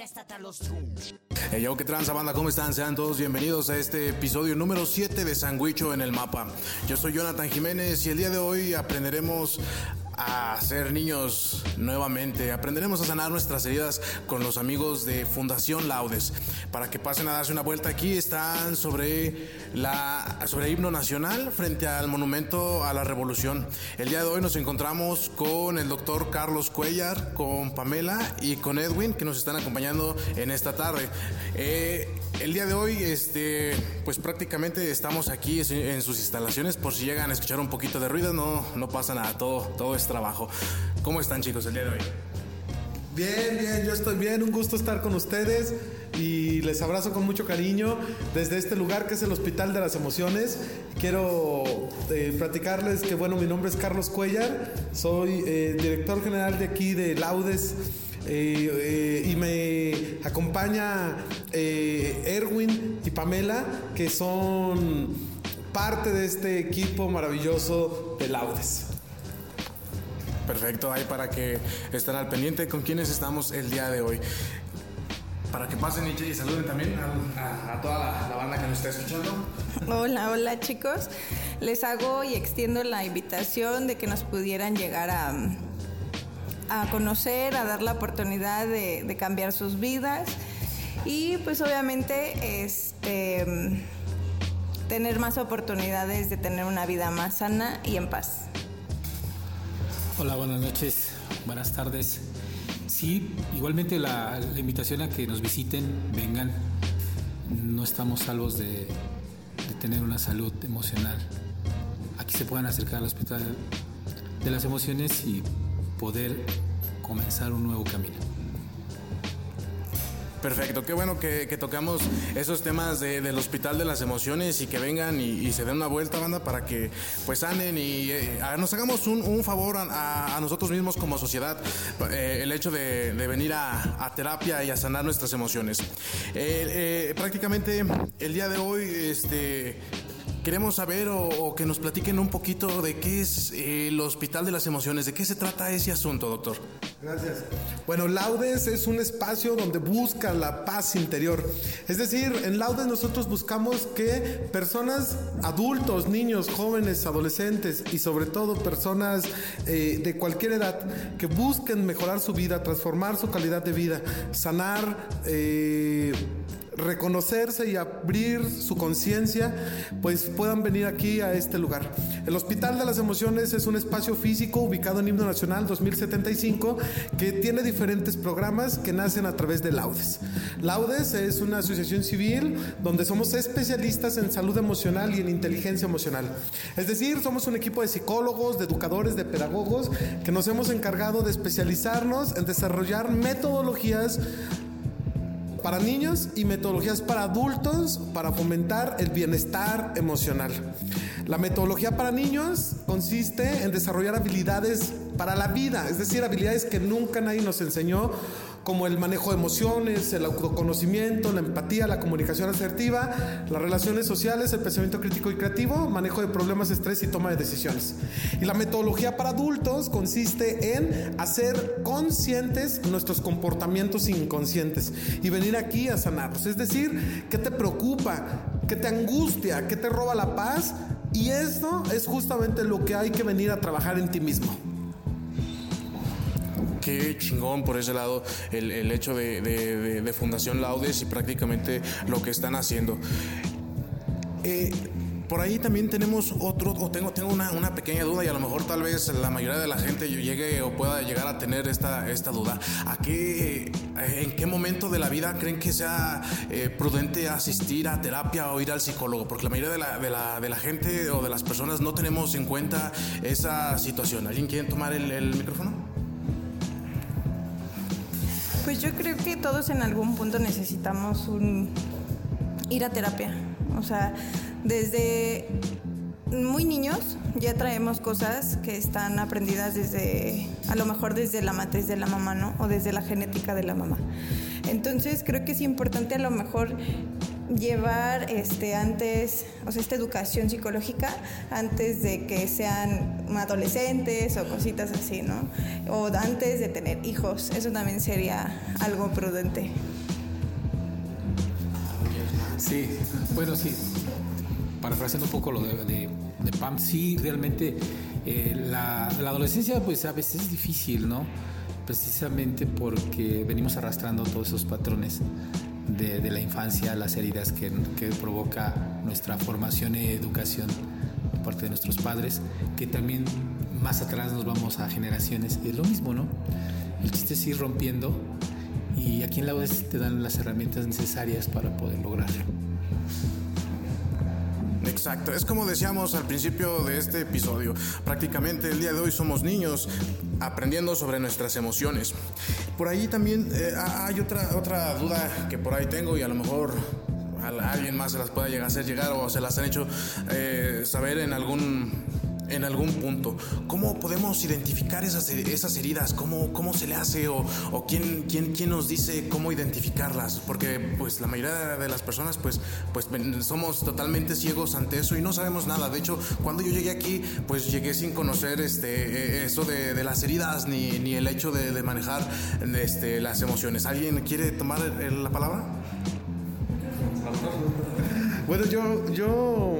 préstate a los yo, ¿qué tranza banda? ¿Cómo están? Sean todos bienvenidos a este episodio número 7 de Sandwicho en el Mapa. Yo soy Jonathan Jiménez y el día de hoy aprenderemos a ser niños nuevamente. Aprenderemos a sanar nuestras heridas con los amigos de Fundación Laudes. Para que pasen a darse una vuelta aquí, están sobre la sobre el himno nacional frente al monumento a la revolución. El día de hoy nos encontramos con el doctor Carlos Cuellar, con Pamela y con Edwin que nos están acompañando en esta tarde. Eh, el día de hoy, este, pues prácticamente estamos aquí en sus instalaciones. Por si llegan a escuchar un poquito de ruido, no, no pasa nada, todo, todo es trabajo. ¿Cómo están chicos el día de hoy? Bien, bien, yo estoy bien, un gusto estar con ustedes y les abrazo con mucho cariño desde este lugar que es el Hospital de las Emociones. Quiero eh, platicarles que, bueno, mi nombre es Carlos Cuellar, soy eh, director general de aquí de Laudes. Eh, y me acompaña Erwin y Pamela, que son parte de este equipo maravilloso de Laudes. Perfecto, ahí para que estén al pendiente con quienes estamos el día de hoy. Para que pasen y saluden también a, toda la, la, banda que nos está escuchando. Hola, hola chicos. Les hago y extiendo la invitación de que nos pudieran llegar a, a conocer, a dar la oportunidad de, cambiar sus vidas y pues obviamente este tener más oportunidades de tener una vida más sana y en paz. Hola, buenas noches, buenas tardes. Sí, igualmente la, invitación a que nos visiten, vengan. No estamos salvos de, de tener una salud emocional. Aquí se puedan acercar al hospital de las emociones y poder comenzar un nuevo camino. Perfecto, qué bueno que, tocamos esos temas del Hospital de las Emociones y que vengan y, se den una vuelta, banda, para que pues sanen y eh, nos hagamos un, favor a, nosotros mismos como sociedad, eh, el hecho de, venir a, terapia y a sanar nuestras emociones. Eh, prácticamente el día de hoy, este, queremos saber o, que nos platiquen un poquito de qué es el Hospital de las Emociones, de qué se trata ese asunto, doctor. Gracias. Bueno, Laudes es un espacio donde busca la paz interior. Es decir, en Laudes nosotros buscamos que personas, adultos, niños, jóvenes, adolescentes y sobre todo personas eh, de cualquier edad que busquen mejorar su vida, transformar su calidad de vida, sanar, eh, reconocerse y abrir su conciencia, pues puedan venir aquí a este lugar. El Hospital de las Emociones es un espacio físico ubicado en Himno Nacional 2075 que tiene diferentes programas que nacen a través de Laudes. Laudes es una asociación civil donde somos especialistas en salud emocional y en inteligencia emocional. Es decir, somos un equipo de psicólogos, de educadores, de pedagogos que nos hemos encargado de especializarnos en desarrollar metodologías para niños y metodologías para adultos para fomentar el bienestar emocional. La metodología para niños consiste en desarrollar habilidades para la vida, es decir, habilidades que nunca nadie nos enseñó como el manejo de emociones, el autoconocimiento, la empatía, la comunicación asertiva, las relaciones sociales, el pensamiento crítico y creativo, manejo de problemas, estrés y toma de decisiones. Y la metodología para adultos consiste en hacer conscientes nuestros comportamientos inconscientes y venir aquí a sanarlos. Es decir, ¿qué te preocupa? ¿Qué te angustia? ¿Qué te roba la paz? Y esto es justamente lo que hay que venir a trabajar en ti mismo qué chingón por ese lado el, hecho de, Fundación Laudes y prácticamente lo que están haciendo. Eh, por ahí también tenemos otro, o tengo, tengo una, pequeña duda y a lo mejor tal vez la mayoría de la gente llegue o pueda llegar a tener esta, esta duda. ¿A qué, en qué momento de la vida creen que sea eh, prudente asistir a terapia o ir al psicólogo? Porque la mayoría de la, de la, de la gente o de las personas no tenemos en cuenta esa situación. ¿Alguien quiere tomar el, el micrófono? Pues yo creo que todos en algún punto necesitamos un ir a terapia. O sea, desde muy niños ya traemos cosas que están aprendidas desde, a lo mejor desde la matriz de la mamá, ¿no? O desde la genética de la mamá. Entonces creo que es importante a lo mejor llevar este antes, o sea, esta educación psicológica antes de que sean adolescentes o cositas así, ¿no? O antes de tener hijos, eso también sería algo prudente. Sí, bueno, sí. Parafraseando un poco lo de, Pam, sí, realmente eh, la, adolescencia pues a veces es difícil, ¿no? Precisamente porque venimos arrastrando todos esos patrones de, la infancia, las heridas que, que, provoca nuestra formación y educación por parte de nuestros padres, que también más atrás nos vamos a generaciones. Es lo mismo, ¿no? El chiste es ir rompiendo y aquí en la UES te dan las herramientas necesarias para poder lograrlo. Exacto, es como decíamos al principio de este episodio, prácticamente el día de hoy somos niños aprendiendo sobre nuestras emociones. Por ahí también eh, hay otra, otra duda que por ahí tengo y a lo mejor a alguien más se las pueda llegar a hacer llegar o se las han hecho eh, saber en algún en algún punto. ¿Cómo podemos identificar esas, esas heridas? ¿Cómo, ¿Cómo se le hace? ¿O, o quién, quién, quién, nos dice cómo identificarlas? Porque pues la mayoría de las personas pues, pues somos totalmente ciegos ante eso y no sabemos nada. De hecho, cuando yo llegué aquí pues llegué sin conocer este, e, eso de, las heridas ni, ni, el hecho de, de manejar este, las emociones. ¿Alguien quiere tomar la palabra? Bueno, yo, yo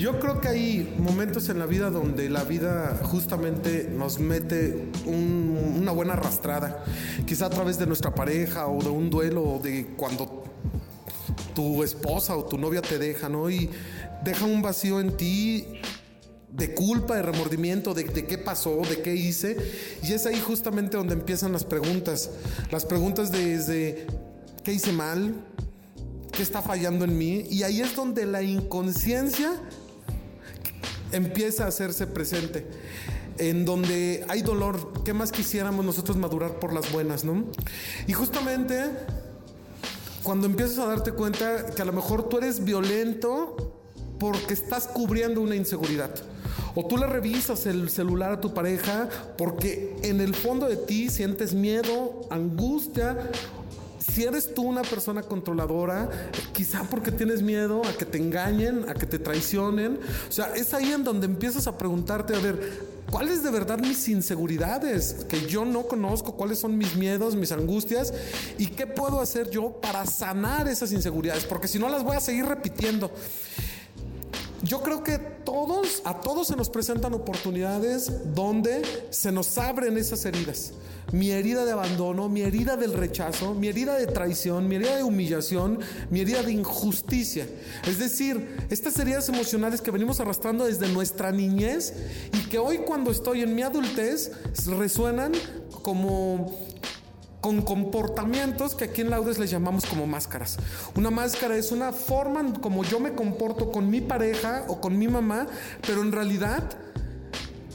yo creo que hay momentos en la vida donde la vida justamente nos mete una buena arrastrada, quizá a través de nuestra pareja o de un duelo o de cuando tu esposa o tu novia te deja, ¿no? Y deja un vacío en ti de culpa, de remordimiento, de, de, qué pasó, de qué hice. Y es ahí justamente donde empiezan las preguntas. Las preguntas desde qué hice mal, qué está fallando en mí. Y ahí es donde la inconsciencia empieza a hacerse presente. En donde hay dolor, ¿qué más quisiéramos nosotros madurar por las buenas, no? Y justamente cuando empiezas a darte cuenta que a lo mejor tú eres violento porque estás cubriendo una inseguridad. O tú le revisas el celular a tu pareja porque en el fondo de ti sientes miedo, angustia si eres tú una persona controladora, quizá porque tienes miedo a que te engañen, a que te traicionen. O sea, es ahí en donde empiezas a preguntarte, a ver, ¿cuáles de verdad mis inseguridades que yo no conozco? ¿Cuáles son mis miedos, mis angustias? ¿Y qué puedo hacer yo para sanar esas inseguridades? Porque si no las voy a seguir repitiendo. Yo creo que todos, a todos se nos presentan oportunidades donde se nos abren esas heridas. Mi herida de abandono, mi herida del rechazo, mi herida de traición, mi herida de humillación, mi herida de injusticia. Es decir, estas heridas emocionales que venimos arrastrando desde nuestra niñez y que hoy cuando estoy en mi adultez resuenan como con comportamientos que aquí en Laudes les llamamos como máscaras. Una máscara es una forma como yo me comporto con mi pareja o con mi mamá, pero en realidad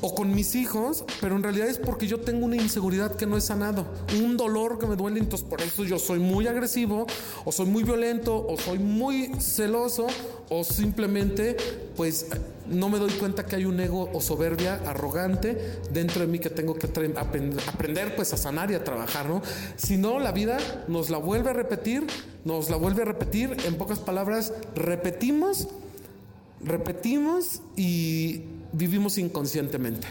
o con mis hijos, pero en realidad es porque yo tengo una inseguridad que no he sanado, un dolor que me duele, entonces por eso yo soy muy agresivo, o soy muy violento, o soy muy celoso, o simplemente pues no me doy cuenta que hay un ego o soberbia arrogante dentro de mí que tengo que aprender pues a sanar y a trabajar, ¿no? Si no, la vida nos la vuelve a repetir, nos la vuelve a repetir, en pocas palabras, repetimos, repetimos y vivimos inconscientemente.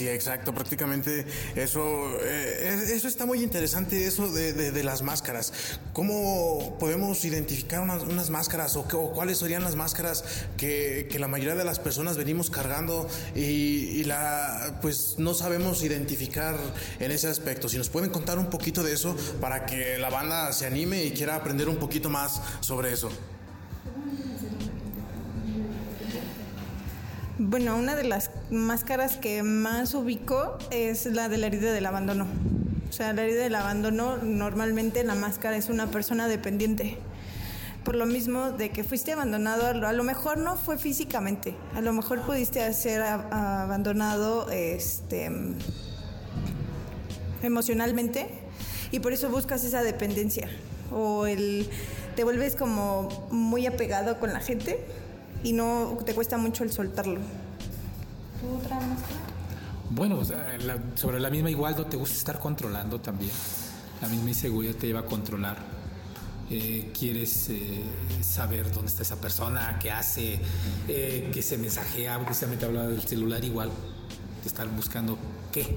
Sí, exacto, prácticamente eso, eh, eso está muy interesante, eso de, las máscaras. ¿Cómo podemos identificar unas, máscaras o, cuáles serían las máscaras que, la mayoría de las personas venimos cargando y, la, pues no sabemos identificar en ese aspecto? Si nos pueden contar un poquito de eso para que la banda se anime y quiera aprender un poquito más sobre eso. Bueno, una de las máscaras que más ubico es la de la herida del abandono. O sea, la herida del abandono, normalmente la máscara es una persona dependiente. Por lo mismo de que fuiste abandonado, a lo mejor no fue físicamente, a lo mejor pudiste ser abandonado este, emocionalmente y por eso buscas esa dependencia o el, te vuelves como muy apegado con la gente y no te cuesta mucho el soltarlo. ¿Tú Bueno, sobre la misma igual no te gusta estar controlando también. la misma inseguridad te lleva a controlar. Eh, quieres eh, saber dónde está esa persona, qué hace, eh, qué se mensajea, precisamente hablaba del celular igual, te están buscando qué.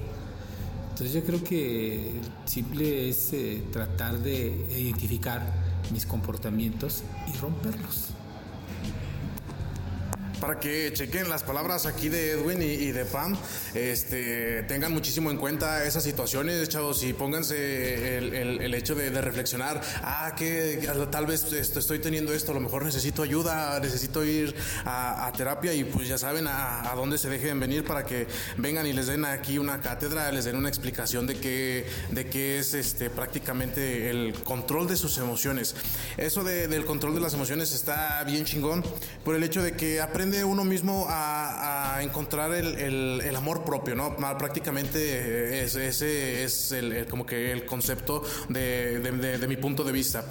Entonces yo creo que simple es tratar de identificar mis comportamientos y romperlos para que chequen las palabras aquí de Edwin y, de Pam, este, tengan muchísimo en cuenta esas situaciones, chavos, y pónganse el, hecho de, reflexionar, ah, que tal vez estoy teniendo esto, a lo mejor necesito ayuda, necesito ir a, terapia y pues ya saben a, dónde se dejen venir para que vengan y les den aquí una cátedra, les den una explicación de qué, de qué es este, prácticamente el control de sus emociones. Eso del control de las emociones está bien chingón por el hecho de que aprende uno mismo a, encontrar el, amor propio, ¿no? Prácticamente ese es el, como que el concepto de, mi punto de vista.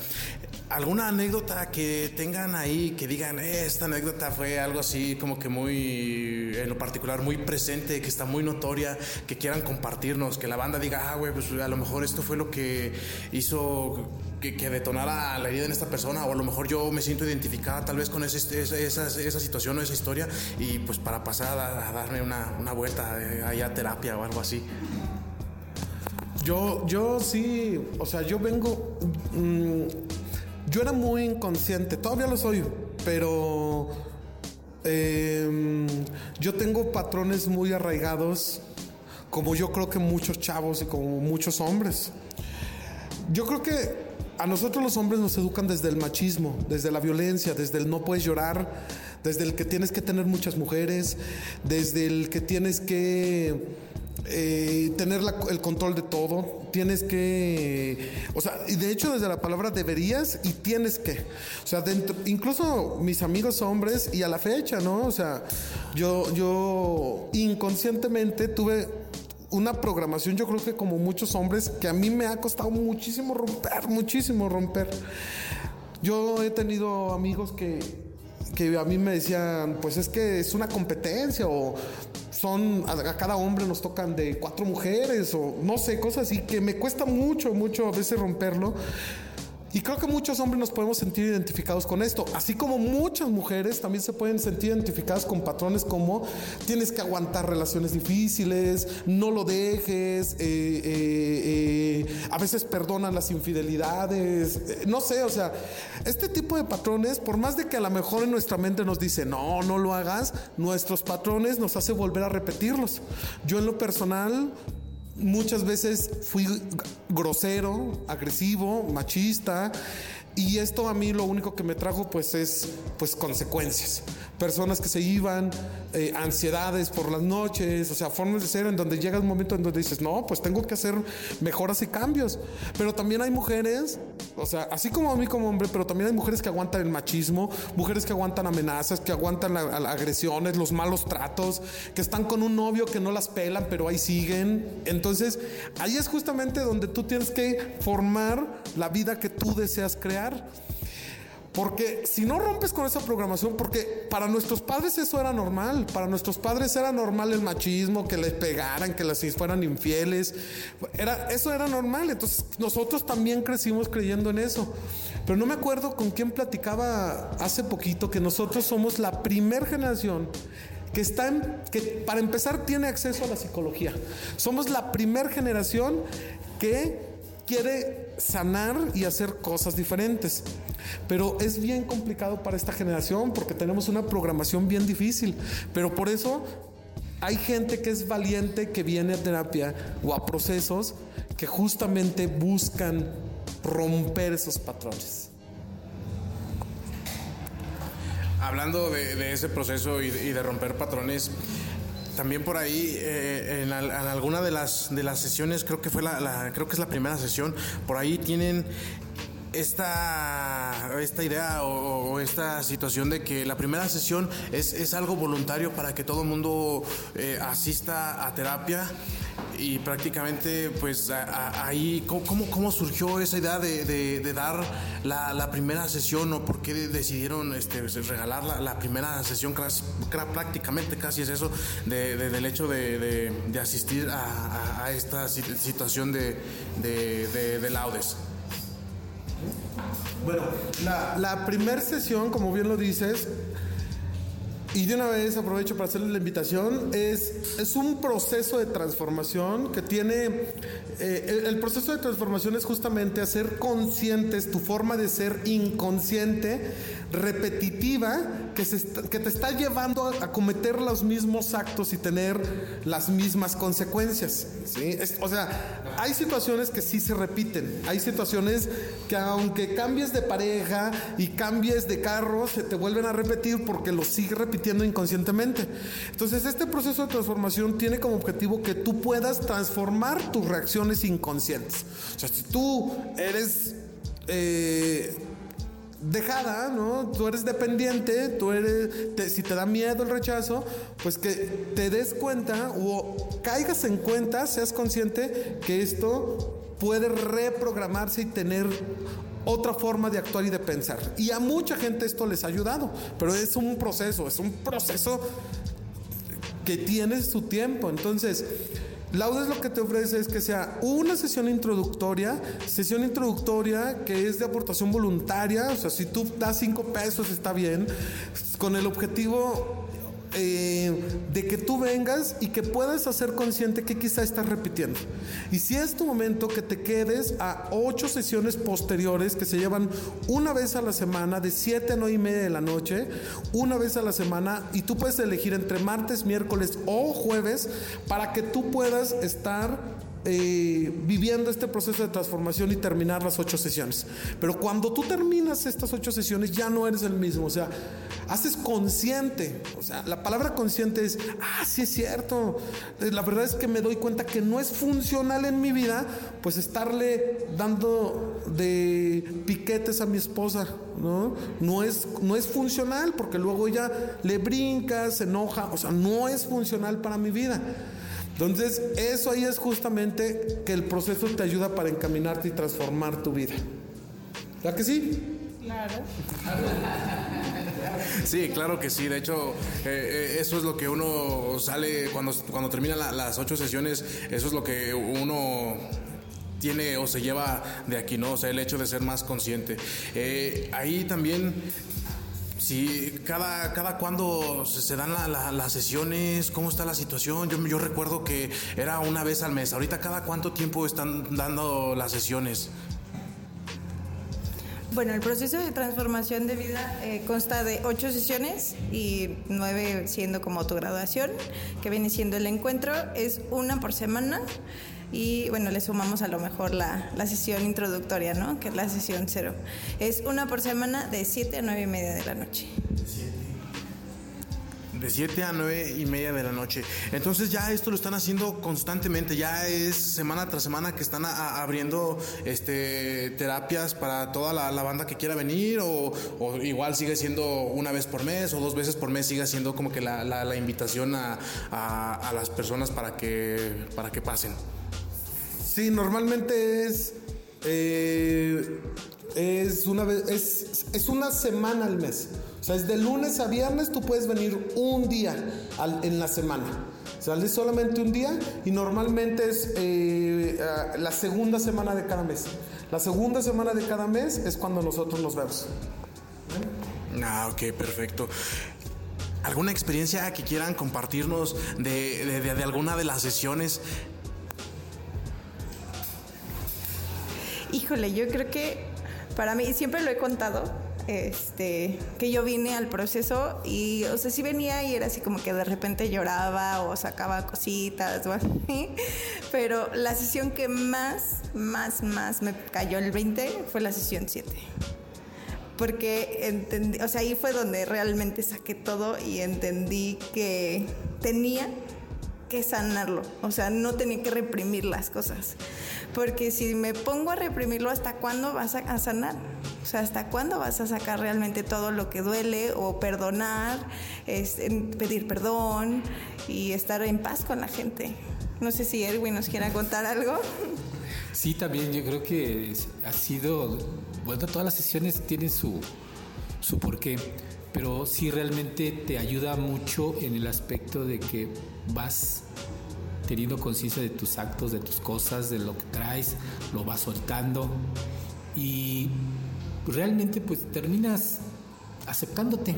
¿Alguna anécdota que tengan ahí que digan, esta anécdota fue algo así como que muy, en lo particular, muy presente, que está muy notoria, que quieran compartirnos, que la banda diga, ah, güey, pues a lo mejor esto fue lo que hizo que, detonara la herida en esta persona, o a lo mejor yo me siento identificada tal vez con esa, esa, situación o esa historia, y pues para pasar a, darme una, una vuelta eh, allá a terapia o algo así. Yo, yo sí, o sea, yo vengo. Mm, yo era muy inconsciente, todavía lo soy, pero em, yo tengo patrones muy arraigados, como yo creo que muchos chavos y como muchos hombres. Yo creo que a nosotros los hombres nos educan desde el machismo, desde la violencia, desde el no puedes llorar, desde el que tienes que tener muchas mujeres, desde el que tienes que eh, tener el control de todo, tienes que, o sea, y de hecho desde la palabra deberías y tienes que, o sea, dentro, incluso mis amigos hombres y a la fecha, ¿no? O sea, yo, yo inconscientemente tuve una programación, yo creo que como muchos hombres, que a mí me ha costado muchísimo romper, muchísimo romper. Yo he tenido amigos que, que a mí me decían, pues es que es una competencia o son, a, cada hombre nos tocan de cuatro mujeres o no sé, cosas así que me cuesta mucho, mucho a veces romperlo. Y creo que muchos hombres nos podemos sentir identificados con esto, así como muchas mujeres también se pueden sentir identificadas con patrones como tienes que aguantar relaciones difíciles, no lo dejes, eh, eh, eh, a veces perdonan las infidelidades, no sé, o sea, este tipo de patrones, por más de que a lo mejor en nuestra mente nos dice, no, no lo hagas, nuestros patrones nos hace volver a repetirlos. Yo en lo personal muchas veces fui grosero, agresivo, machista y esto a mí lo único que me trajo pues es pues consecuencias personas que se iban, eh, ansiedades por las noches, o sea, formas de ser en donde llega un momento en donde dices, no, pues tengo que hacer mejoras y cambios. Pero también hay mujeres, o sea, así como a mí como hombre, pero también hay mujeres que aguantan el machismo, mujeres que aguantan amenazas, que aguantan las agresiones, los malos tratos, que están con un novio que no las pelan, pero ahí siguen. Entonces, ahí es justamente donde tú tienes que formar la vida que tú deseas crear. Porque si no rompes con esa programación, porque para nuestros padres eso era normal, para nuestros padres era normal el machismo, que les pegaran, que les fueran infieles, era, eso era normal, entonces nosotros también crecimos creyendo en eso. Pero no me acuerdo con quién platicaba hace poquito que nosotros somos la primer generación que está que para empezar tiene acceso a la psicología. Somos la primer generación que quiere sanar y hacer cosas diferentes. Pero es bien complicado para esta generación porque tenemos una programación bien difícil. Pero por eso hay gente que es valiente que viene a terapia o a procesos que justamente buscan romper esos patrones. Hablando de, ese proceso y de romper patrones, también por ahí, eh, en, alguna de las, de las sesiones, creo que fue la, creo que es la primera sesión, por ahí tienen esta, esta idea o, esta situación de que la primera sesión es, es algo voluntario para que todo el mundo eh, asista a terapia y prácticamente pues ahí, ¿cómo, cómo, surgió esa idea de, dar la, primera sesión o por qué decidieron este, regalar la, primera sesión? Prácticamente casi es eso, del hecho de, asistir a, esta situación de laudes. Bueno, la, primera sesión, como bien lo dices, y de una vez aprovecho para hacerles la invitación. Es, es un proceso de transformación que tiene. Eh, el, proceso de transformación es justamente hacer conscientes tu forma de ser inconsciente, repetitiva, que, te está llevando a, cometer los mismos actos y tener las mismas consecuencias. ¿sí? o sea, hay situaciones que sí se repiten. Hay situaciones que, aunque cambies de pareja y cambies de carro, se te vuelven a repetir porque lo sigue repitiendo inconscientemente. Entonces, este proceso de transformación tiene como objetivo que tú puedas transformar tus reacciones inconscientes. O sea, si tú eres... Eh, dejada, ¿no? Tú eres dependiente, tú eres, si te da miedo el rechazo, pues que te des cuenta o caigas en cuenta, seas consciente que esto puede reprogramarse y tener otra forma de actuar y de pensar. Y a mucha gente esto les ha ayudado, pero es un proceso, es un proceso que tiene su tiempo. Entonces, Laudes lo que te ofrece es que sea una sesión introductoria, sesión introductoria que es de aportación voluntaria, o sea, si tú das cinco pesos está bien, con el objetivo eh, de que tú vengas y que puedas hacer consciente que quizá estás repitiendo. Y si es tu momento que te quedes a ocho sesiones posteriores que se llevan una vez a la semana, de 7 a 9 y media de la noche, una vez a la semana, y tú puedes elegir entre martes, miércoles o jueves para que tú puedas estar eh, viviendo este proceso de transformación y terminar las ocho sesiones. Pero cuando tú terminas estas ocho sesiones ya no eres el mismo, o sea, haces consciente, o sea, la palabra consciente es, ah, sí es cierto, eh, la verdad es que me doy cuenta que no es funcional en mi vida, pues estarle dando de piquetes a mi esposa, ¿no? No es, no es funcional porque luego ella le brinca, se enoja, o sea, no es funcional para mi vida. Entonces, eso ahí es justamente que el proceso te ayuda para encaminarte y transformar tu vida. ¿Ya que sí? Claro. Sí, claro que sí. De hecho, eh, eh, eso es lo que uno sale cuando, cuando termina las ocho sesiones. Eso es lo que uno tiene o se lleva de aquí, ¿no? O sea, el hecho de ser más consciente. Eh, ahí también Sí, cada, cada cuando se, dan las sesiones, ¿cómo está la situación? Yo, yo recuerdo que era una vez al mes. Ahorita, ¿cada cuánto tiempo están dando las sesiones? Bueno, el proceso de transformación de vida eh, consta de ocho sesiones y nueve siendo como autograduación, que viene siendo el encuentro. Es una por semana y bueno, le sumamos a lo mejor la, la, sesión introductoria, ¿no? Que es la sesión cero. Es una por semana de 7 a 9 y media de la noche. De 7 a 9 y media de la noche. Entonces ya esto lo están haciendo constantemente, ya es semana tras semana que están abriendo este, terapias para toda la, banda que quiera venir o, igual sigue siendo una vez por mes o dos veces por mes sigue siendo como que la, la, invitación a, a, a, las personas para que, para que pasen. Sí, normalmente es. Eh, es, una vez, es, una semana al mes. O sea, es de lunes a viernes, tú puedes venir un día en la semana. Sales solamente un día y normalmente es eh, la segunda semana de cada mes. La segunda semana de cada mes es cuando nosotros nos vemos. Ah, ok, perfecto. ¿Alguna experiencia que quieran compartirnos de, de alguna de las sesiones Híjole, yo creo que para mí, siempre lo he contado, este, que yo vine al proceso y, o sea, sí venía y era así como que de repente lloraba o sacaba cositas o pero la sesión que más, más, más me cayó el 20 fue la sesión 7. Porque entendí, o sea, ahí fue donde realmente saqué todo y entendí que tenía que sanarlo, o sea, no tenía que reprimir las cosas. Porque si me pongo a reprimirlo, ¿hasta cuándo vas a, sanar? O sea, ¿hasta cuándo vas a sacar realmente todo lo que duele o perdonar, pedir perdón y estar en paz con la gente? No sé si Erwin nos quiera contar algo. Sí, también yo creo que ha sido, bueno, todas las sesiones tienen su, su porqué, pero sí realmente te ayuda mucho en el aspecto de que vas teniendo conciencia de tus actos, de tus cosas, de lo que traes, lo vas soltando y realmente pues terminas aceptándote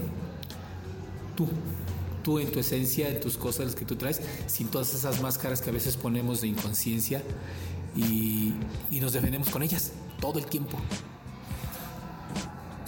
tú, tú en tu esencia, en tus cosas las que tú traes, sin todas esas máscaras que a veces ponemos de inconsciencia y, y nos defendemos con ellas todo el tiempo.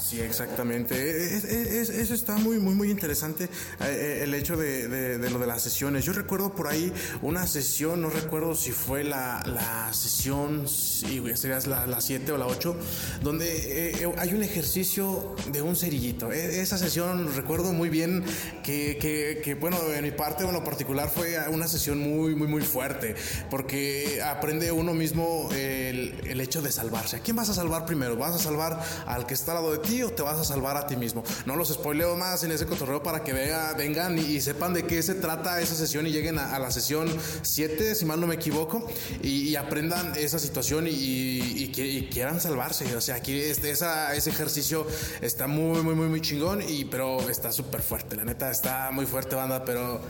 Sí, exactamente. eso está muy, muy, muy interesante, eh, eh, el hecho de, lo de las sesiones. Yo recuerdo por ahí una sesión, no recuerdo si fue la, la sesión, sería la 7 o la 8, donde eh, hay un ejercicio de un cerillito. E, esa sesión recuerdo muy bien que, que, bueno, en mi parte, en lo particular, fue una sesión muy, muy, muy fuerte, porque aprende uno mismo el, el hecho de salvarse. ¿A quién vas a salvar primero? ¿Vas a salvar al que está al lado de ti? O te vas a salvar a ti mismo. No los spoileo más en ese cotorreo para que vea, vengan y, sepan de qué se trata esa sesión y lleguen a, la sesión 7, si mal no me equivoco, y, aprendan esa situación y, quieran salvarse. O sea, aquí este, ese ejercicio está muy, muy, muy, muy chingón, y, pero está súper fuerte. La neta está muy fuerte, banda, pero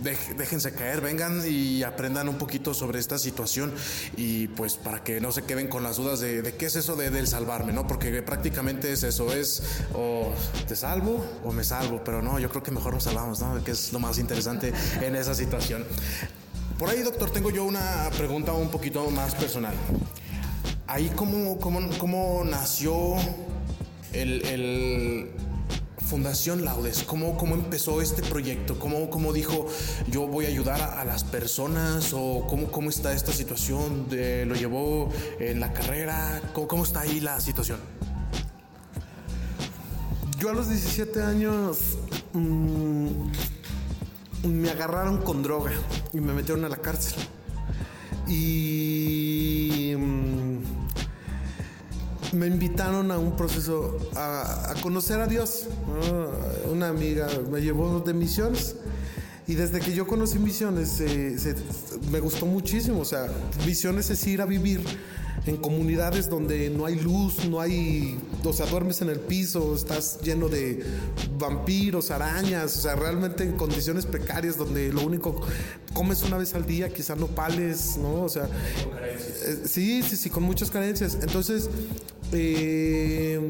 déjense caer, vengan y aprendan un poquito sobre esta situación y pues para que no se queden con las dudas de, qué es eso de, del salvarme, ¿no? Porque prácticamente es eso, es o te salvo o me salvo, pero no, yo creo que mejor nos salvamos, ¿no? Que es lo más interesante en esa situación. Por ahí, doctor, tengo yo una pregunta un poquito más personal. Ahí, ¿cómo, cómo, cómo nació el Fundación Laudes, ¿cómo, cómo empezó este proyecto? ¿Cómo, cómo dijo yo voy a ayudar a, las personas? ¿O cómo, cómo está esta situación? ¿Lo llevó en la carrera? ¿Cómo, ¿Cómo está ahí la situación? Yo a los 17 años mm, me agarraron con droga y me metieron a la cárcel. Y mm, me invitaron a un proceso a, conocer a Dios. Una amiga me llevó de misiones. Y desde que yo conocí misiones, me gustó muchísimo. O sea, misiones es ir a vivir en comunidades donde no hay luz, no hay, o sea, duermes en el piso, estás lleno de vampiros, arañas, o sea, realmente en condiciones precarias donde lo único comes una vez al día, quizás no pales, ¿no? O sea, eh, sí, sí, sí, con muchas carencias. Entonces, eh,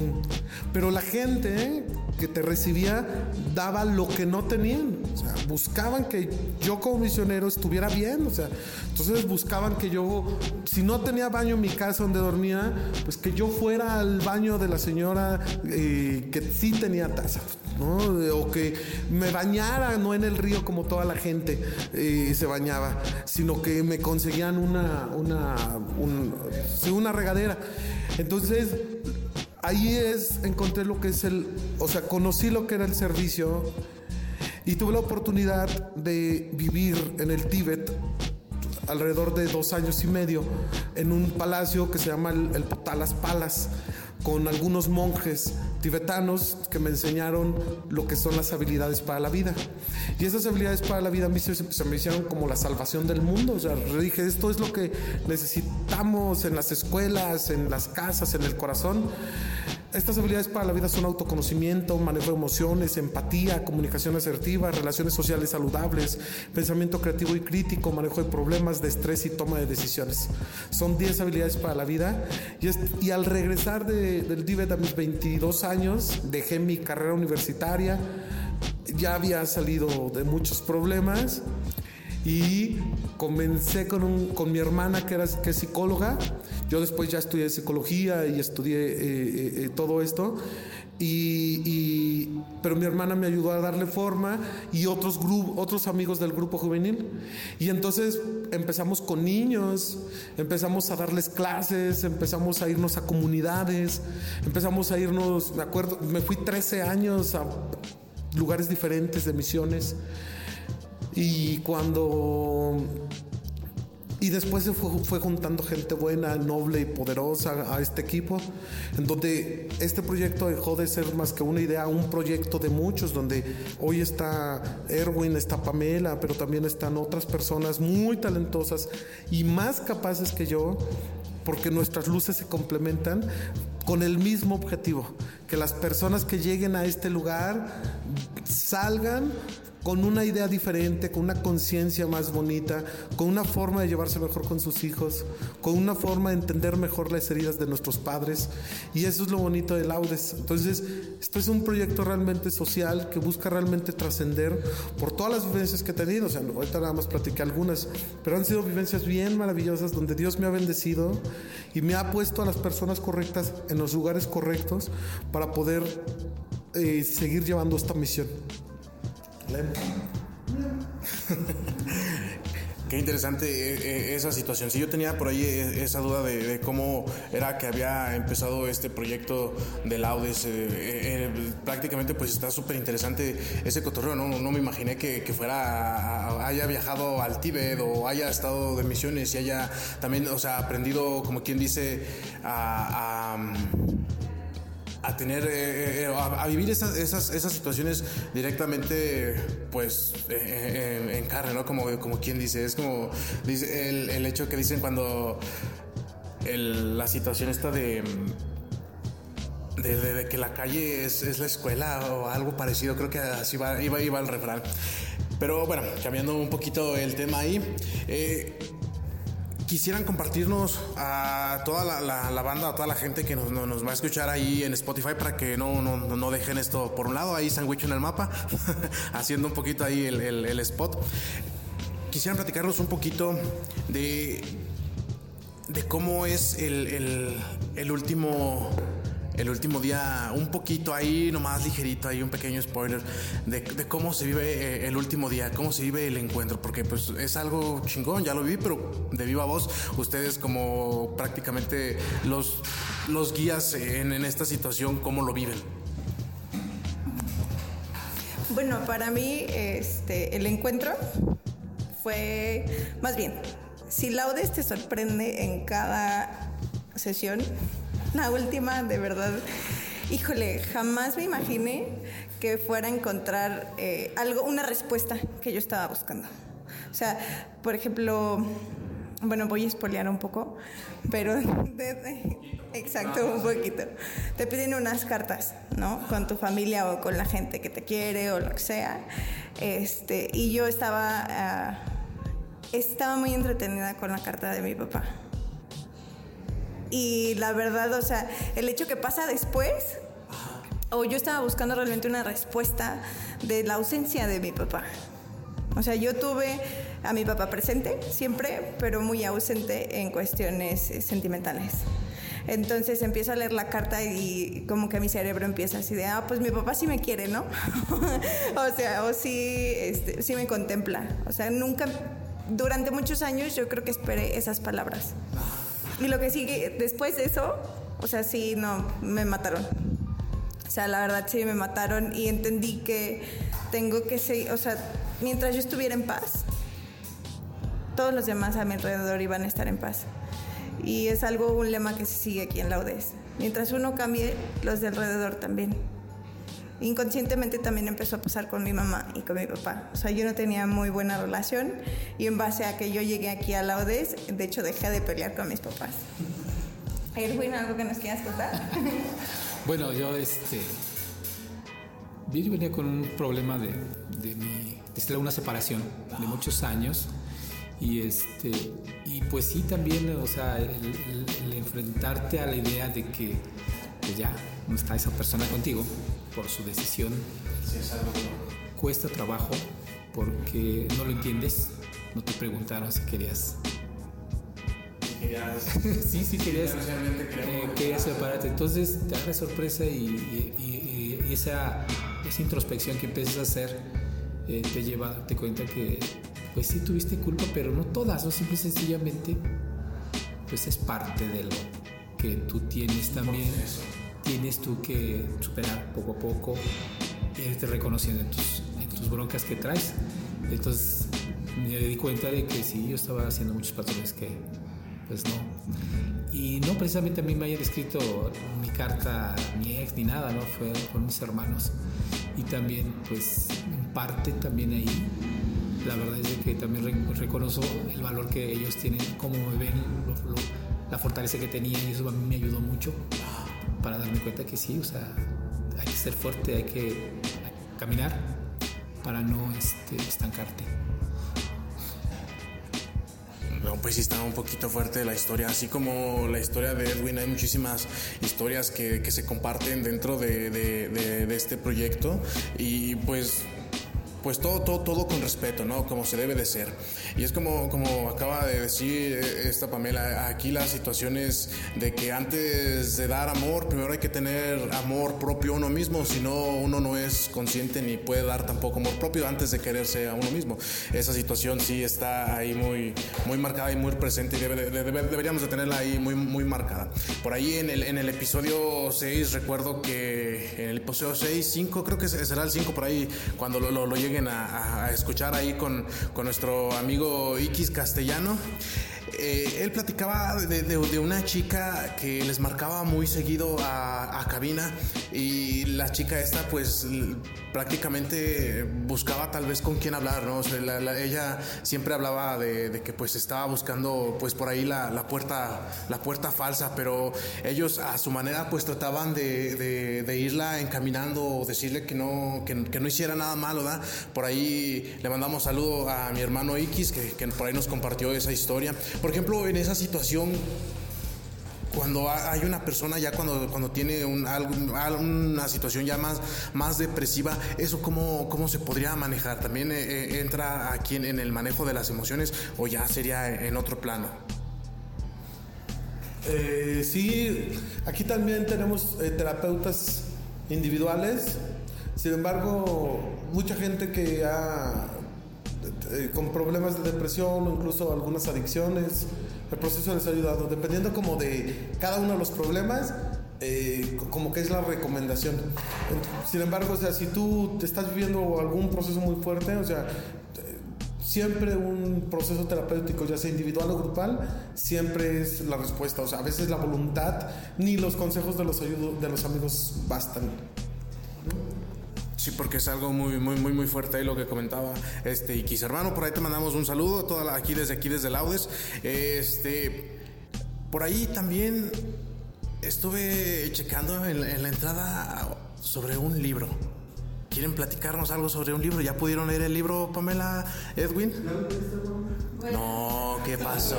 pero la gente que te recibía daba lo que no tenían. O sea, buscaban que yo como misionero estuviera bien. O sea, entonces buscaban que yo, si no tenía baño en mi casa donde dormía, pues que yo fuera al baño de la señora eh, que sí tenía taza. ¿no? O que me bañara, no en el río como toda la gente eh, se bañaba, sino que me conseguían una, una, una regadera. Entonces, ahí es, encontré lo que es el, o sea, conocí lo que era el servicio y tuve la oportunidad de vivir en el Tíbet alrededor de dos años y medio en un palacio que se llama el, el Potalas Palace con algunos monjes tibetanos que me enseñaron lo que son las habilidades para la vida. Y esas habilidades para la vida a mí se, me hicieron como la salvación del mundo. O sea, dije, esto es lo que necesitamos en las escuelas, en las casas, en el corazón. Estas habilidades para la vida son autoconocimiento, manejo de emociones, empatía, comunicación asertiva, relaciones sociales saludables, pensamiento creativo y crítico, manejo de problemas, de estrés y toma de decisiones. Son 10 habilidades para la vida. Y, al regresar del Tíbet a mis 22 años, dejé mi carrera universitaria, ya había salido de muchos problemas y comencé con, con mi hermana que, era, que es psicóloga. Yo después ya estudié psicología y estudié eh, eh, eh, todo esto. Y, pero mi hermana me ayudó a darle forma y otros, otros amigos del grupo juvenil. Y entonces empezamos con niños, empezamos a darles clases, empezamos a irnos a comunidades, empezamos a irnos, me acuerdo, me fui 13 años a lugares diferentes de misiones. Y cuando Y después se fue, juntando gente buena, noble y poderosa a este equipo, en donde este proyecto dejó de ser más que una idea, un proyecto de muchos, donde hoy está Erwin, está Pamela, pero también están otras personas muy talentosas y más capaces que yo, porque nuestras luces se complementan con el mismo objetivo, que las personas que lleguen a este lugar salgan con una idea diferente, con una conciencia más bonita, con una forma de llevarse mejor con sus hijos, con una forma de entender mejor las heridas de nuestros padres. Y eso es lo bonito de Laudes. Entonces, esto es un proyecto realmente social que busca realmente trascender por todas las vivencias que he tenido. O sea, ahorita nada más platiqué algunas, pero han sido vivencias bien maravillosas donde Dios me ha bendecido y me ha puesto a las personas correctas en los lugares correctos para poder eh, seguir llevando esta misión. Qué interesante eh, eh, esa situación. Si yo tenía por ahí eh, esa duda de, cómo era que había empezado este proyecto de Laudes. prácticamente pues está súper interesante ese cotorreo. ¿no? no me imaginé que, fuera, haya viajado al Tíbet o haya estado de misiones y haya también, o sea, aprendido, como quien dice, a tener, eh, eh, a, vivir esas, esas, esas, situaciones directamente, pues, eh, en, carne, ¿no? Como, como quien dice, es como dice el, el hecho que dicen cuando la situación está de, de, que la calle es, es, la escuela o algo parecido, creo que así va, iba, iba el refrán. Pero bueno, cambiando un poquito el tema ahí, eh, quisieran compartirnos a toda la, banda, a toda la gente que nos, va a escuchar ahí en Spotify para que no, no, dejen esto por un lado, ahí sandwich en el mapa, haciendo un poquito ahí el, spot. Quisieran platicarnos un poquito de, de cómo es el, el último el último día, un poquito ahí, nomás ligerito, ahí un pequeño spoiler de, cómo se vive eh, el último día, cómo se vive el encuentro, porque pues es algo chingón, ya lo vi, pero de viva voz, ustedes como prácticamente los, los guías en, en esta situación, ¿cómo lo viven? Bueno, para mí este, el encuentro fue, más bien, si Laudes te sorprende en cada sesión, la última, de verdad, híjole, jamás me imaginé que fuera a encontrar eh, algo, una respuesta que yo estaba buscando. O sea, por ejemplo, bueno, voy a espolear un poco, pero exacto, un poquito. Te piden unas cartas, ¿no? Con tu familia o con la gente que te quiere o lo que sea. Este, y yo estaba ah, estaba muy entretenida con la carta de mi papá. Y la verdad, o sea, el hecho que pasa después, o yo estaba buscando realmente una respuesta de la ausencia de mi papá. O sea, yo tuve a mi papá presente siempre, pero muy ausente en cuestiones eh, sentimentales. Entonces empiezo a leer la carta y como que mi cerebro empieza así de, ah, pues mi papá sí me quiere, ¿no? o sea, o sí, este, sí me contempla. O sea, nunca, durante muchos años yo creo que esperé esas palabras. Y lo que sigue después de eso, o sea, sí, no, me mataron. O sea, la verdad sí me mataron y entendí que tengo que seguir, o sea, mientras yo estuviera en paz, todos los demás a mi alrededor iban a estar en paz. Y es algo, un lema que se sigue aquí en la UDES. Mientras uno cambie, los de alrededor también inconscientemente también empezó a pasar con mi mamá y con mi papá. O sea, yo no tenía muy buena relación y en base a que yo llegué aquí a la ODS, de hecho dejé de pelear con mis papás. Erwin, ¿algo que nos quieras contar? bueno, yo este... Yo venía con un problema de, de mi... De una separación de muchos años y este y pues sí también o sea el enfrentarte a la idea de que ya no está esa persona contigo por su decisión. Cuesta trabajo porque no lo entiendes. No te preguntaron si querías. sí, sí querías. Eh, querías separarte. Entonces te da sorpresa y, esa, esa, introspección que empiezas a hacer eh, te lleva a darte cuenta que pues sí tuviste culpa, pero no todas, o simple y sencillamente pues es parte de lo que tú tienes también tienes tú que superar poco a poco, irte reconociendo en tus, tus broncas que traes. Entonces, me di cuenta de que sí, yo estaba haciendo muchos patrones que, pues no. Y no precisamente a mí me hayan escrito mi carta, mi ex, ni nada, ¿no? Fue con mis hermanos. Y también, pues, en parte también ahí, la verdad es que también reconozco el valor que ellos tienen, cómo me ven, la fortaleza que tenía, y eso a mí me ayudó mucho para darme cuenta que sí, o sea, hay que ser fuerte, hay que caminar para no este, estancarte. No, pues sí está un poquito fuerte la historia. Así como la historia de Edwin, hay muchísimas historias que, que se comparten dentro de, de, de, este proyecto. Y pues pues todo, todo, todo con respeto, ¿no? Como se debe de ser. Y es como, como acaba de decir eh, esta Pamela, aquí la situación es de que antes de dar amor, primero hay que tener amor propio uno mismo, si no uno no es consciente ni puede dar tampoco amor propio antes de quererse a uno mismo. Esa situación sí está ahí muy, muy marcada y muy presente y deberíamos de tenerla ahí muy, muy marcada. Por ahí en el, en el episodio 6 recuerdo que en el episodio 6, 5, creo que será el 5 por ahí, cuando lo, lo, lo lleguen a, escuchar ahí con, con nuestro amigo Iquis Castellano. Eh, él platicaba de, una chica que les marcaba muy seguido a, cabina y la chica esta pues prácticamente buscaba tal vez con quién hablar, ¿no? ella siempre hablaba de, que pues estaba buscando pues por ahí la, puerta la puerta falsa, pero ellos a su manera pues trataban de, irla encaminando o decirle que no, que, no hiciera nada malo, ¿verdad? Por ahí le mandamos saludo a mi hermano X que, que por ahí nos compartió esa historia. Por ejemplo, en esa situación, cuando hay una persona ya cuando, cuando tiene un, una situación ya más, más depresiva, ¿eso cómo, cómo se podría manejar? ¿También eh, eh, entra aquí en, el manejo de las emociones o ya sería en otro plano? Eh, sí, aquí también tenemos terapeutas individuales, sin embargo, mucha gente que ha eh, con problemas de depresión o incluso algunas adicciones. El proceso les ha ayudado, dependiendo como de cada uno de los problemas, eh, como que es la recomendación. Sin embargo, o sea, si tú te estás viviendo algún proceso muy fuerte, o sea, siempre un proceso terapéutico, ya sea individual o grupal, siempre es la respuesta. O sea, a veces la voluntad ni los consejos de los, de los amigos bastan. Sí, porque es algo muy, muy, muy, muy fuerte ahí lo que comentaba este Iquis. Hermano, por ahí te mandamos un saludo, toda aquí desde aquí, desde Laudes. Este, por ahí también estuve checando en, la entrada sobre un libro. ¿Quieren platicarnos algo sobre un libro? ¿Ya pudieron leer el libro, Pamela Edwin? No, ¿qué pasó?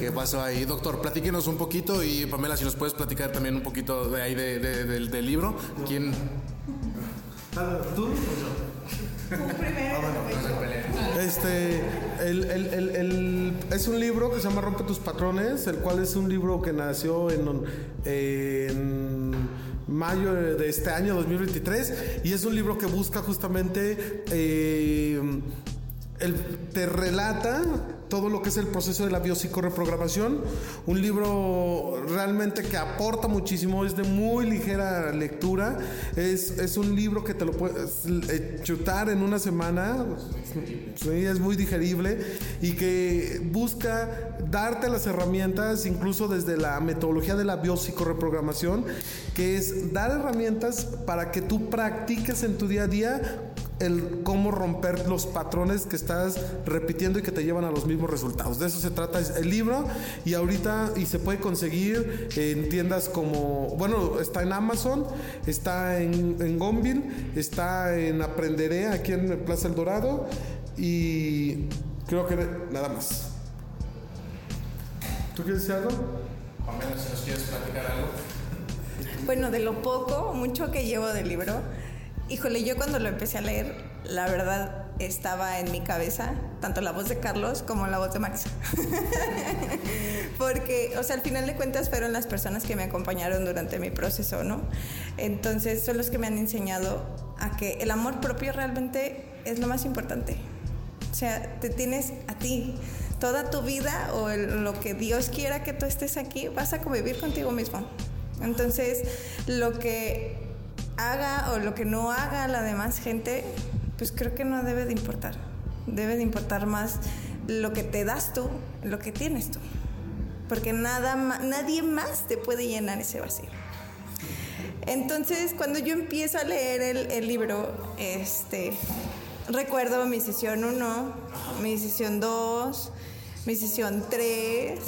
¿Qué pasó ahí? Doctor, platíquenos un poquito y Pamela, si nos puedes platicar también un poquito de ahí del libro. ¿Quién? ¿Tú o yo? Ah, este, el, el, el, es un libro que se llama Rompe tus patrones, el cual es un libro que nació en, en mayo de este año 2023 y es un libro que busca justamente eh, te relata todo lo que es el proceso de la biopsicoreprogramación. Un libro realmente que aporta muchísimo, es de muy ligera lectura. Es, es un libro que te lo puedes eh, chutar en una semana. es muy digerible y que busca darte las herramientas, incluso desde la metodología de la biopsicoreprogramación, que es dar herramientas para que tú practiques en tu día a día el cómo romper los patrones que estás repitiendo y que te llevan a los mismos resultados. De eso se trata el libro y ahorita y se puede conseguir en tiendas como, bueno, está en Amazon, está en, en Gonville, está en Aprenderé aquí en Plaza El Dorado y creo que nada más. ¿Tú quieres decir algo? Pamela, si nos quieres platicar algo. Bueno, de lo poco, mucho que llevo del libro Híjole, yo cuando lo empecé a leer, la verdad estaba en mi cabeza tanto la voz de Carlos como la voz de Max. Porque, o sea, al final de cuentas fueron las personas que me acompañaron durante mi proceso, ¿no? Entonces son los que me han enseñado a que el amor propio realmente es lo más importante. O sea, te tienes a ti. Toda tu vida o lo que Dios quiera que tú estés aquí, vas a convivir contigo mismo. Entonces, lo que haga o lo que no haga la demás gente, pues creo que no debe de importar. Debe de importar más lo que te das tú, lo que tienes tú. Porque nada nadie más te puede llenar ese vacío. Entonces, cuando yo empiezo a leer el, el libro, este, recuerdo mi sesión 1, mi sesión 2, mi sesión 3,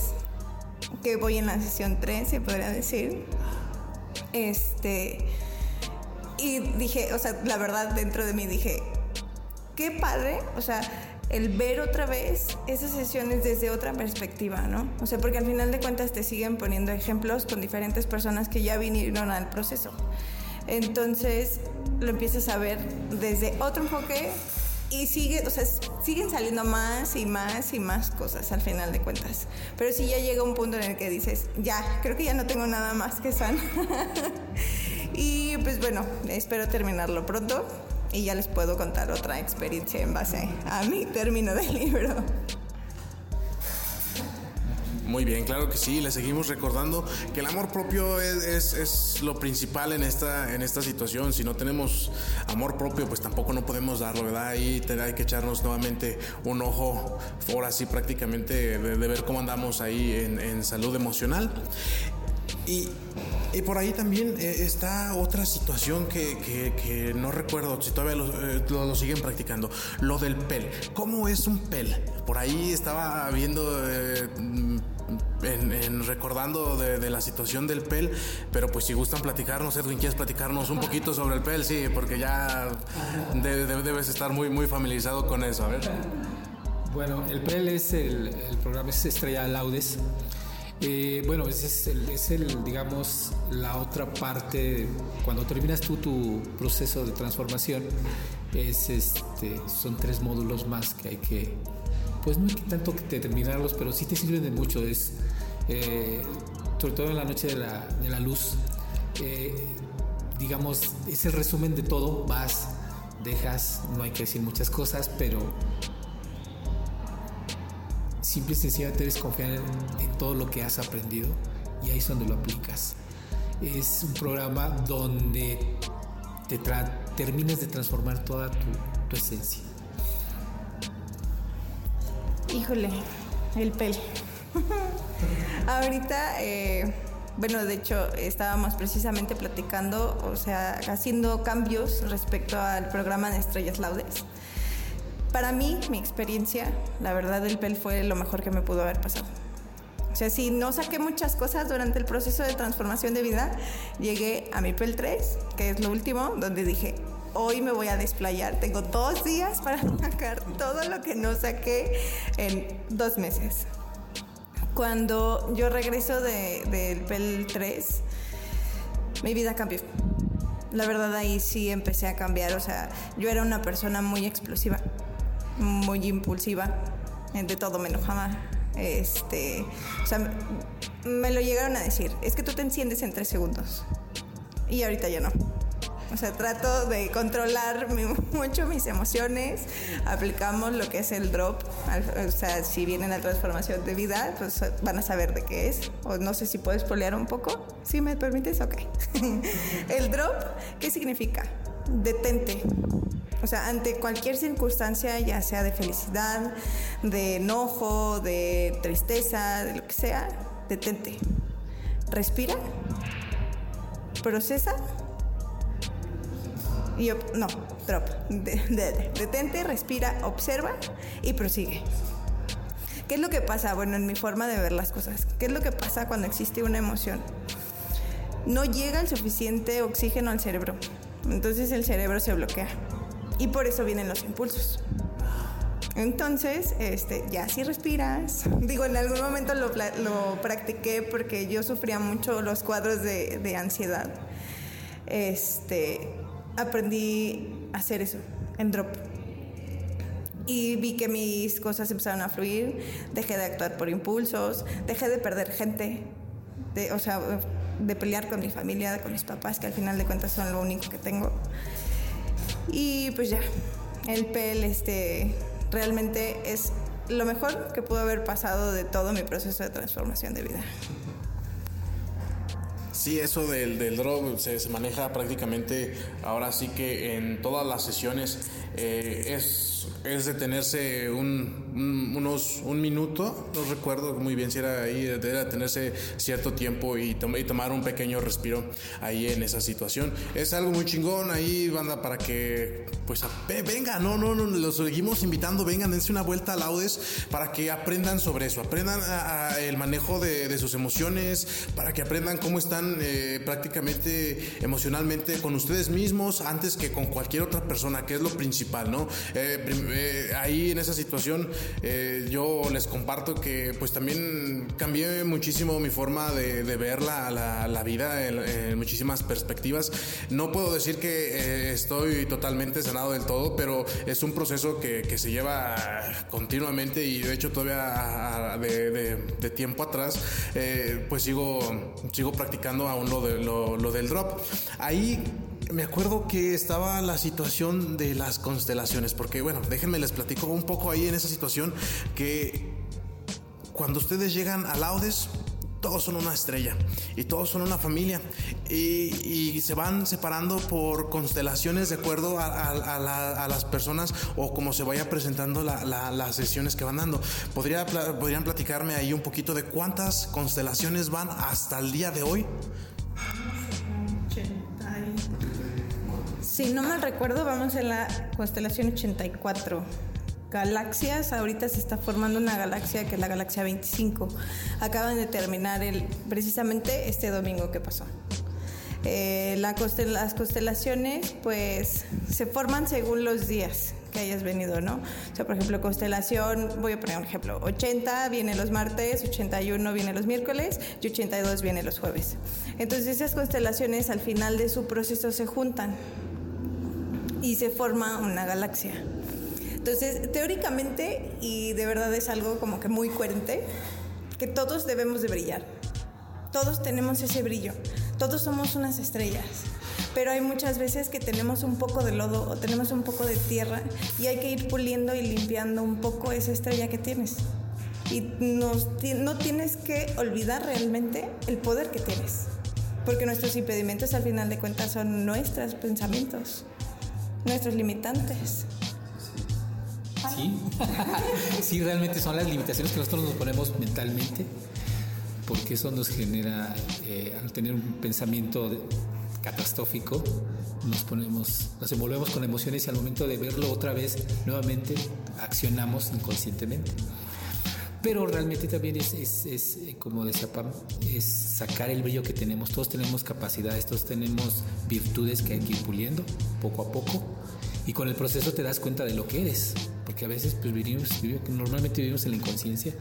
que voy en la sesión 3, se podría decir. Este, y dije, o sea, la verdad dentro de mí dije, qué padre, o sea, el ver otra vez esas sesiones desde otra perspectiva, ¿no? O sea, porque al final de cuentas te siguen poniendo ejemplos con diferentes personas que ya vinieron al proceso. Entonces lo empiezas a ver desde otro enfoque y sigue, o sea, siguen saliendo más y más y más cosas al final de cuentas. Pero sí ya llega un punto en el que dices, ya, creo que ya no tengo nada más que san. pues bueno, espero terminarlo pronto y ya les puedo contar otra experiencia en base a mi término del libro. Muy bien, claro que sí, le seguimos recordando que el amor propio es, es, lo principal en esta, en esta situación. Si no tenemos amor propio, pues tampoco no podemos darlo, ¿verdad? Ahí hay que echarnos nuevamente un ojo, ahora sí prácticamente, de, ver cómo andamos ahí en, en salud emocional. Y, por ahí también eh, está otra situación que, no recuerdo si todavía eh, lo, lo, siguen practicando, lo del pel. ¿Cómo es un pel? Por ahí estaba viendo... Eh, recordando de, la situación del PEL, pero pues si gustan platicarnos, Edwin, ¿quieres platicarnos un poquito sobre el PEL? Sí, porque ya debes estar muy, muy familiarizado con eso, a ver. Bueno, el PEL es el, programa es Estrella Laudes. Eh, bueno, ese es, el, digamos, la otra parte, cuando terminas tú tu proceso de transformación, es este, son tres módulos más que hay que pues no hay que tanto que determinarlos, pero sí te sirven de mucho. Es, eh, sobre todo en la noche de la, de la luz, eh, digamos, es el resumen de todo. Vas, dejas, no hay que decir muchas cosas, pero simple y sencillamente debes confiar en, todo lo que has aprendido y ahí es donde lo aplicas. Es un programa donde te terminas de transformar toda tu esencia. Híjole, el pel. Ahorita, eh, bueno, de hecho, estábamos precisamente platicando, o sea, haciendo cambios respecto al programa de Estrellas Laudes. Para mí, mi experiencia, la verdad, el PEL fue lo mejor que me pudo haber pasado. O sea, si no saqué muchas cosas durante el proceso de transformación de vida, llegué a mi PEL 3, que es lo último, donde dije, hoy me voy a desplayar. Tengo dos días para sacar todo lo que no saqué en dos meses. Cuando yo regreso del de, PEL 3, mi vida cambió. La verdad ahí sí empecé a cambiar. O sea, yo era una persona muy explosiva, muy impulsiva. De todo me enojaba. Este, o sea, me lo llegaron a decir. Es que tú te enciendes en tres segundos. Y ahorita ya no. O sea, trato de controlar mucho mis emociones. Aplicamos lo que es el drop. O sea, si vienen la transformación de vida, pues van a saber de qué es. O no sé si puedes polear un poco. Si me permites, ok. el drop, ¿qué significa? Detente. O sea, ante cualquier circunstancia, ya sea de felicidad, de enojo, de tristeza, de lo que sea, detente. Respira. Procesa y no, drop. detente, respira, observa y prosigue. ¿Qué es lo que pasa? Bueno, en mi forma de ver las cosas. ¿Qué es lo que pasa cuando existe una emoción? No llega el suficiente oxígeno al cerebro. Entonces el cerebro se bloquea. Y por eso vienen los impulsos. Entonces, este, ya si respiras, digo, en algún momento lo, practiqué porque yo sufría mucho los cuadros de, de ansiedad. Este, aprendí a hacer eso en drop. Y vi que mis cosas empezaron a fluir, dejé de actuar por impulsos, dejé de perder gente, de, o sea, de pelear con mi familia, con mis papás, que al final de cuentas son lo único que tengo. Y pues ya, el PEL este, realmente es lo mejor que pudo haber pasado de todo mi proceso de transformación de vida. Sí, eso del, del drop se, se maneja prácticamente ahora sí que en todas las sesiones eh, es, es detenerse un, un- unos, un minuto, no recuerdo muy bien si era ahí, era detenerse cierto tiempo y, tom- tomar un pequeño respiro ahí en esa situación. Es algo muy chingón ahí, banda, para que pues venga, no, no, no, los seguimos invitando, vengan, dense una vuelta a Laudes para que aprendan sobre eso, aprendan a el manejo de, de sus emociones, para que aprendan cómo están eh, prácticamente emocionalmente con ustedes mismos antes que con cualquier otra persona, que es lo principal, ¿no? Eh, eh, ahí en esa situación eh, yo les comparto que pues también cambié muchísimo mi forma de, de ver la, la- la vida en, en muchísimas perspectivas. No puedo decir que eh, estoy totalmente sanado del todo, pero es un proceso que, que se lleva continuamente y de hecho todavía ah, de, de- de tiempo atrás eh, pues sigo, sigo practicando aún lo, de, lo, lo del drop. Ahí me acuerdo que estaba la situación de las constelaciones, porque bueno, déjenme les platico un poco ahí en esa situación que cuando ustedes llegan a Laudes, todos son una estrella y todos son una familia y, se van separando por constelaciones de acuerdo a, a- a la- a las personas o como se vaya presentando la- la- las sesiones que van dando. ¿Podría, pla- ¿Podrían platicarme ahí un poquito de cuántas constelaciones van hasta el día de hoy? Si no mal recuerdo, vamos en la constelación 84. Galaxias, ahorita se está formando una galaxia que es la galaxia 25. Acaban de terminar el, precisamente este domingo que pasó. Eh, las constelaciones, pues, se forman según los días que hayas venido, ¿no? O sea, por ejemplo, constelación, voy a poner un ejemplo, 80 viene los martes, 81 viene los miércoles y 82 viene los jueves. Entonces, esas constelaciones al final de su proceso se juntan y se forma una galaxia. Entonces, teóricamente, y de verdad es algo como que muy coherente, que todos debemos de brillar. Todos tenemos ese brillo. Todos somos unas estrellas. Pero hay muchas veces que tenemos un poco de lodo o tenemos un poco de tierra y hay que ir puliendo y limpiando un poco esa estrella que tienes. Y nos no tienes que olvidar realmente el poder que tienes. Porque nuestros impedimentos al final de cuentas son nuestros pensamientos, nuestros limitantes. Sí, sí, realmente son las limitaciones que nosotros nos ponemos mentalmente, porque eso nos genera, eh, al tener un pensamiento catastrófico, nos ponemos, nos envolvemos con emociones y al momento de verlo otra vez, nuevamente, accionamos inconscientemente. Pero realmente también es, eh, como decía Pam, es sacar el brillo que tenemos. Todos tenemos capacidades, todos tenemos virtudes que hay que ir puliendo poco a poco. Y con el proceso te das cuenta de lo que eres. Porque a veces pues, vivimos, normalmente vivimos en la inconsciencia,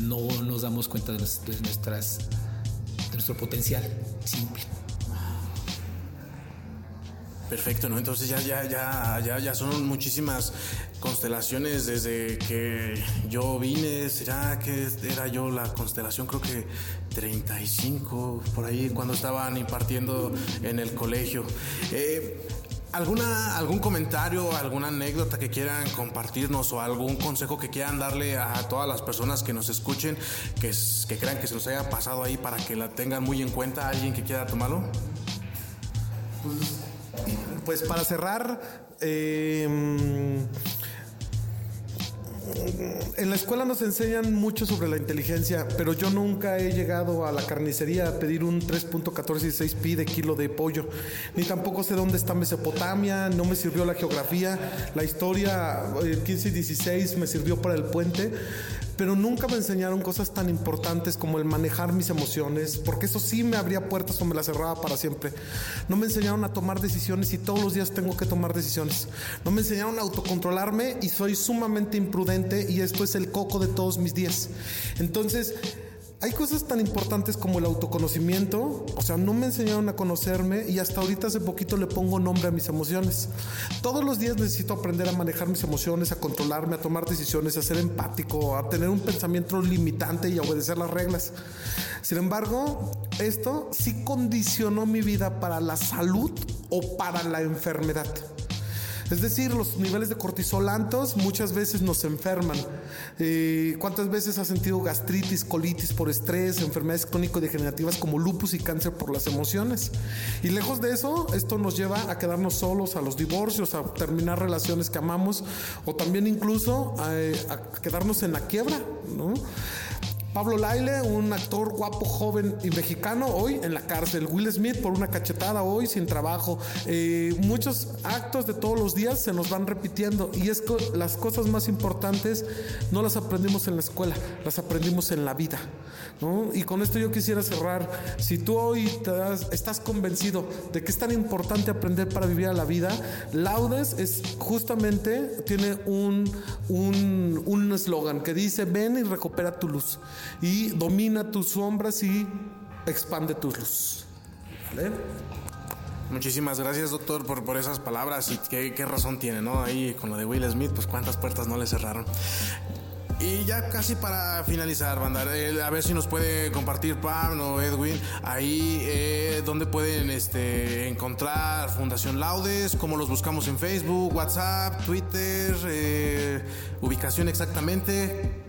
no nos damos cuenta de nuestras, de nuestro potencial simple. Perfecto, ¿no? Entonces ya, ya, ya, ya, ya son muchísimas constelaciones desde que yo vine. ¿Será que era yo la constelación? Creo que 35, por ahí, cuando estaban impartiendo en el colegio. Eh, ¿Alguna, ¿Algún comentario, alguna anécdota que quieran compartirnos o algún consejo que quieran darle a todas las personas que nos escuchen, que, que crean que se nos haya pasado ahí para que la tengan muy en cuenta? ¿Alguien que quiera tomarlo? Pues para cerrar, eh, en la escuela nos enseñan mucho sobre la inteligencia, pero yo nunca he llegado a la carnicería a pedir un 3.1416 pi de kilo de pollo, ni tampoco sé dónde está Mesopotamia, no me sirvió la geografía, la historia, el 15 y 16 me sirvió para el puente, pero nunca me enseñaron cosas tan importantes como el manejar mis emociones, porque eso sí me abría puertas o me las cerraba para siempre. No me enseñaron a tomar decisiones y todos los días tengo que tomar decisiones. No me enseñaron a autocontrolarme y soy sumamente imprudente y esto es el coco de todos mis días. Entonces, hay cosas tan importantes como el autoconocimiento, o sea, no me enseñaron a conocerme y hasta ahorita hace poquito le pongo nombre a mis emociones. Todos los días necesito aprender a manejar mis emociones, a controlarme, a tomar decisiones, a ser empático, a tener un pensamiento limitante y a obedecer las reglas. Sin embargo, esto sí condicionó mi vida para la salud o para la enfermedad. Es decir, los niveles de cortisol altos muchas veces nos enferman. Eh, ¿Cuántas veces has sentido gastritis, colitis por estrés, enfermedades crónico-degenerativas como lupus y cáncer por las emociones? Y lejos de eso, esto nos lleva a quedarnos solos, a los divorcios, a terminar relaciones que amamos o también incluso a, a quedarnos en la quiebra, ¿no? Pablo Laile, un actor guapo, joven y mexicano, hoy en la cárcel. Will Smith por una cachetada hoy sin trabajo. Eh, muchos actos de todos los días se nos van repitiendo y es que las cosas más importantes no las aprendimos en la escuela, las aprendimos en la vida. Y con esto yo quisiera cerrar. Si tú hoy estás convencido de que es tan importante aprender para vivir a la vida, Laudes es justamente, tiene un eslogan un que dice, ven y recupera tu luz y domina tus sombras y expande tu luz. Muchísimas gracias, doctor, por, por esas palabras y qué, qué, razón tiene, ¿no? Ahí con lo de Will Smith, pues cuántas puertas no le cerraron. Y ya casi para finalizar, banda, eh, a ver si nos puede compartir Pam o Edwin ahí eh, donde pueden este, encontrar Fundación Laudes, cómo los buscamos en Facebook, WhatsApp, Twitter, eh, ubicación exactamente.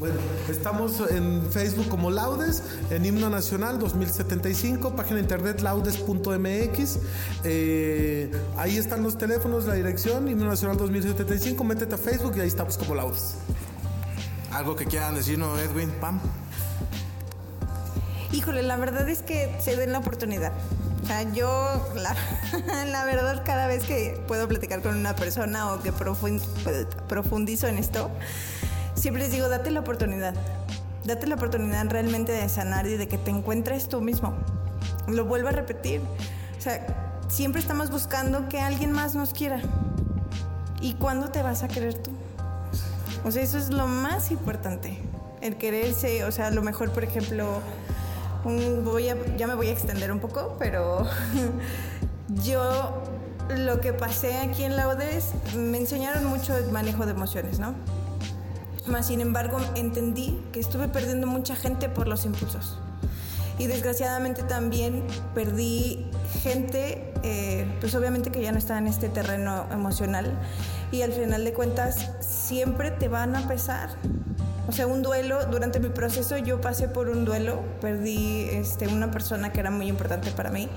Bueno, estamos en Facebook como Laudes, en Himno Nacional 2075, página de internet laudes.mx. Eh, ahí están los teléfonos, la dirección, Himno Nacional 2075. Métete a Facebook y ahí estamos como Laudes. ¿Algo que quieran decirnos, Edwin? Pam. Híjole, la verdad es que se den la oportunidad. O sea, yo, la, la, verdad, cada vez que puedo platicar con una persona o que profundizo en esto, siempre les digo, date la oportunidad. Date la oportunidad realmente de sanar y de que te encuentres tú mismo. Lo vuelvo a repetir. O sea, siempre estamos buscando que alguien más nos quiera. ¿Y cuándo te vas a querer tú? O sea, eso es lo más importante. El quererse, o sea, a lo mejor, por ejemplo, voy a, ya me voy a extender un poco, pero yo lo que pasé aquí en la ODS me enseñaron mucho el manejo de emociones, ¿no? Más sin embargo, entendí que estuve perdiendo mucha gente por los impulsos. Y desgraciadamente también perdí gente, eh, pues obviamente que ya no está en este terreno emocional. Y al final de cuentas, siempre te van a pesar. O sea, un duelo, durante mi proceso yo pasé por un duelo, perdí este, una persona que era muy importante para mí.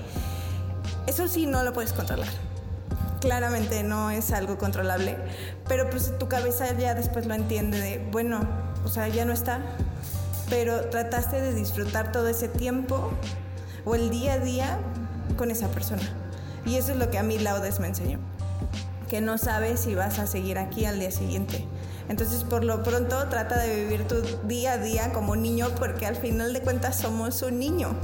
Eso sí, no lo puedes controlar claramente no es algo controlable, pero pues tu cabeza ya después lo entiende de, bueno, o sea, ya no está, pero trataste de disfrutar todo ese tiempo o el día a día con esa persona. Y eso es lo que a mí Laudes me enseñó, que no sabes si vas a seguir aquí al día siguiente. Entonces, por lo pronto, trata de vivir tu día a día como niño, porque al final de cuentas somos un niño.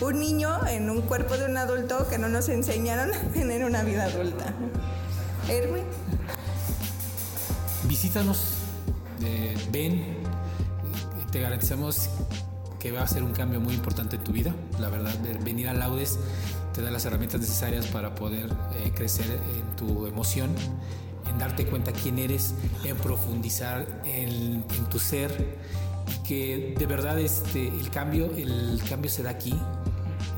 Un niño en un cuerpo de un adulto que no nos enseñaron a tener una vida adulta. Erwin. Visítanos, eh, ven, te garantizamos que va a ser un cambio muy importante en tu vida. La verdad, venir a Laudes te da las herramientas necesarias para poder eh, crecer en tu emoción en darte cuenta quién eres, en profundizar en, tu ser y que de verdad este, el cambio, el cambio se da aquí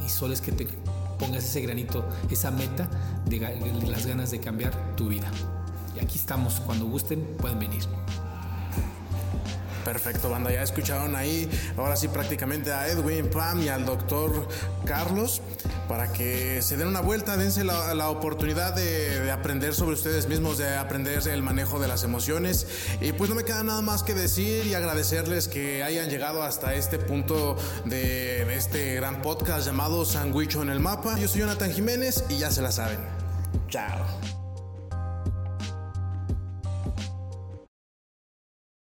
y solo es que te pongas ese granito, esa meta de, las ganas de cambiar tu vida. Y aquí estamos, cuando gusten pueden venir. Perfecto, banda. Ya escucharon ahí, ahora sí, prácticamente a Edwin Pam y al doctor Carlos para que se den una vuelta, dense la, oportunidad de, aprender sobre ustedes mismos, de aprender el manejo de las emociones. Y pues no me queda nada más que decir y agradecerles que hayan llegado hasta este punto de, de este gran podcast llamado Sandwicho en el Mapa. Yo soy Jonathan Jiménez y ya se la saben. Chao.